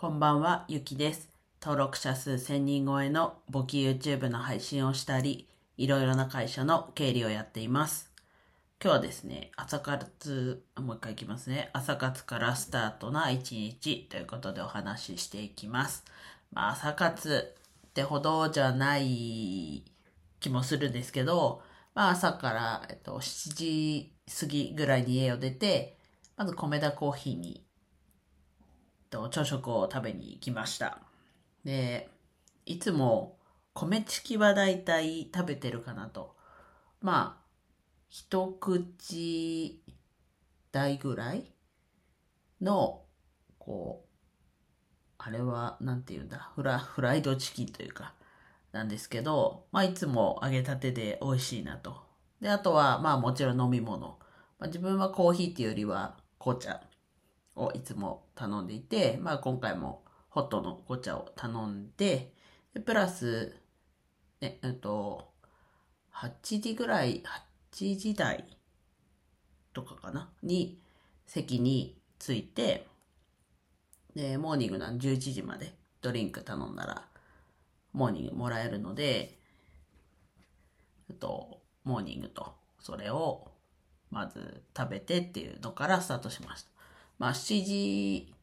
こんばんは、ゆきです。登録者数1000人超えの簿記 YouTube の配信をしたり、いろいろな会社の経理をやっています。今日はですね、朝活、もう一回いきますね。朝活からスタートな一日ということでお話ししていきます。まあ、朝活ってほどじゃない気もするんですけど、まあ、朝から、えっと、7時過ぎぐらいに家を出て、まず米田コーヒーにと朝食を食べに行きました。で、いつも米チキはだいたい食べてるかなと。まあ、一口大ぐらいの、こう、あれは、なんて言うんだ、フラ、フライドチキンというか、なんですけど、まあ、いつも揚げたてで美味しいなと。で、あとは、まあ、もちろん飲み物。まあ、自分はコーヒーっていうよりは紅茶をいつも頼んでいて、まあ、今回もホットの紅茶を頼んで、でプラス、ね、えっと、8時ぐらい、8時台とかかな？に席に着いて、で、モーニングなん11時までドリンク頼んだら、モーニングもらえるので、えっと、モーニングと、それを、まず食べてっていうのからスタートしました。まあ、7時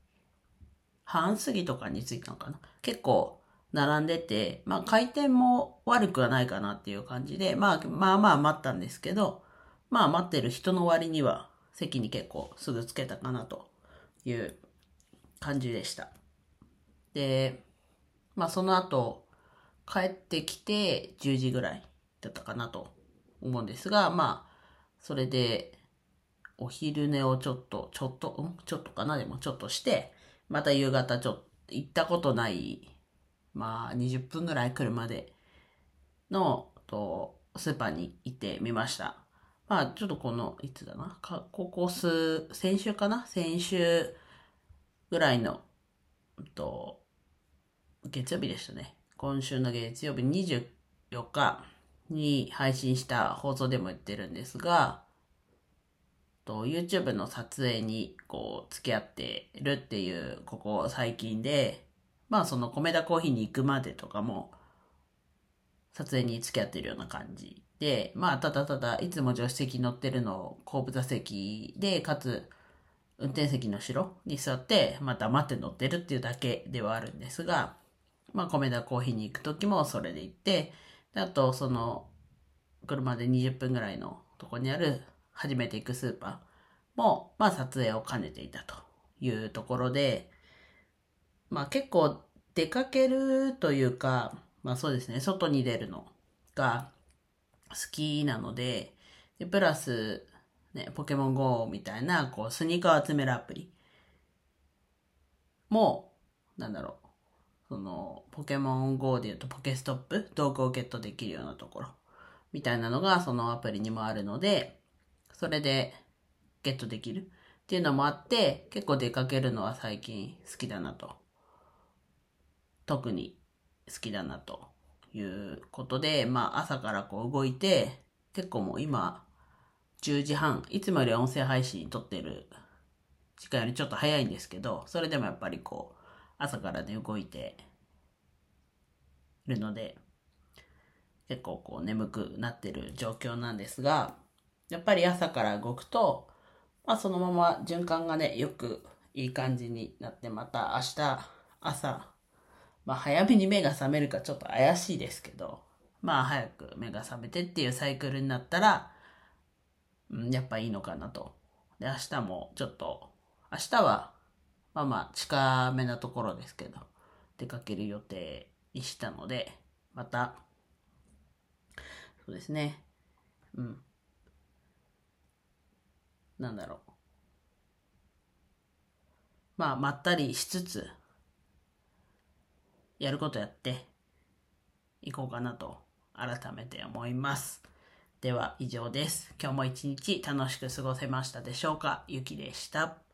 半過ぎとかに着いたのかな。結構、並んでて、まあ、回転も悪くはないかなっていう感じで、まあ、まあまあ待ったんですけど、まあ待ってる人の割には、席に結構すぐつけたかなという感じでした。で、まあその後、帰ってきて10時ぐらいだったかなと思うんですが、まあ、それで、お昼寝をちょっと、ちょっと、ん？ちょっとかな？でもちょっとして、また夕方ちょっと、行ったことない、まあ20分ぐらい車での、と、スーパーに行ってみました。まあちょっとこの、いつだな、かここ数、先週かな？先週ぐらいの、と、月曜日でしたね。今週の月曜日24日に配信した放送でも言ってるんですが、と YouTube の撮影にこう付き合ってるっていうここ最近で、まあその米田コーヒーに行くまでとかも撮影に付き合ってるような感じで、まあただただいつも助手席乗ってるのを後部座席で、かつ運転席の後ろに座って、また待って乗ってるっていうだけではあるんですが、まあ米田コーヒーに行く時もそれで行って、であとその車で20分ぐらいのとこにある初めて行くスーパーも、まあ撮影を兼ねていたというところで、まあ結構出かけるというか、まあそうですね、外に出るのが好きなので、でプラス、ね、ポケモン GO みたいな、こう、スニーカー集めるアプリも、なんだろう、その、ポケモン GO で言うとポケストップ、道具をゲットできるようなところ、みたいなのがそのアプリにもあるので、それでゲットできるっていうのもあって、結構出かけるのは最近好きだなと。特に好きだなということで、まあ朝からこう動いて、結構もう今、10時半、いつもより音声配信撮ってる時間よりちょっと早いんですけど、それでもやっぱりこう、朝からね、動いてるので、結構こう眠くなってる状況なんですが、やっぱり朝から動くと、まあそのまま循環がね、よくいい感じになって、また明日朝、まあ早めに目が覚めるかちょっと怪しいですけど、まあ早く目が覚めてっていうサイクルになったら、うん、やっぱいいのかなと。で、明日もちょっと、明日は、まあまあ近めなところですけど、出かける予定にしたので、また、そうですね。うん。なんだろう。まあ、まったりしつつ、やることやって、いこうかなと、改めて思います。では、以上です。今日も一日楽しく過ごせましたでしょうか？ゆきでした。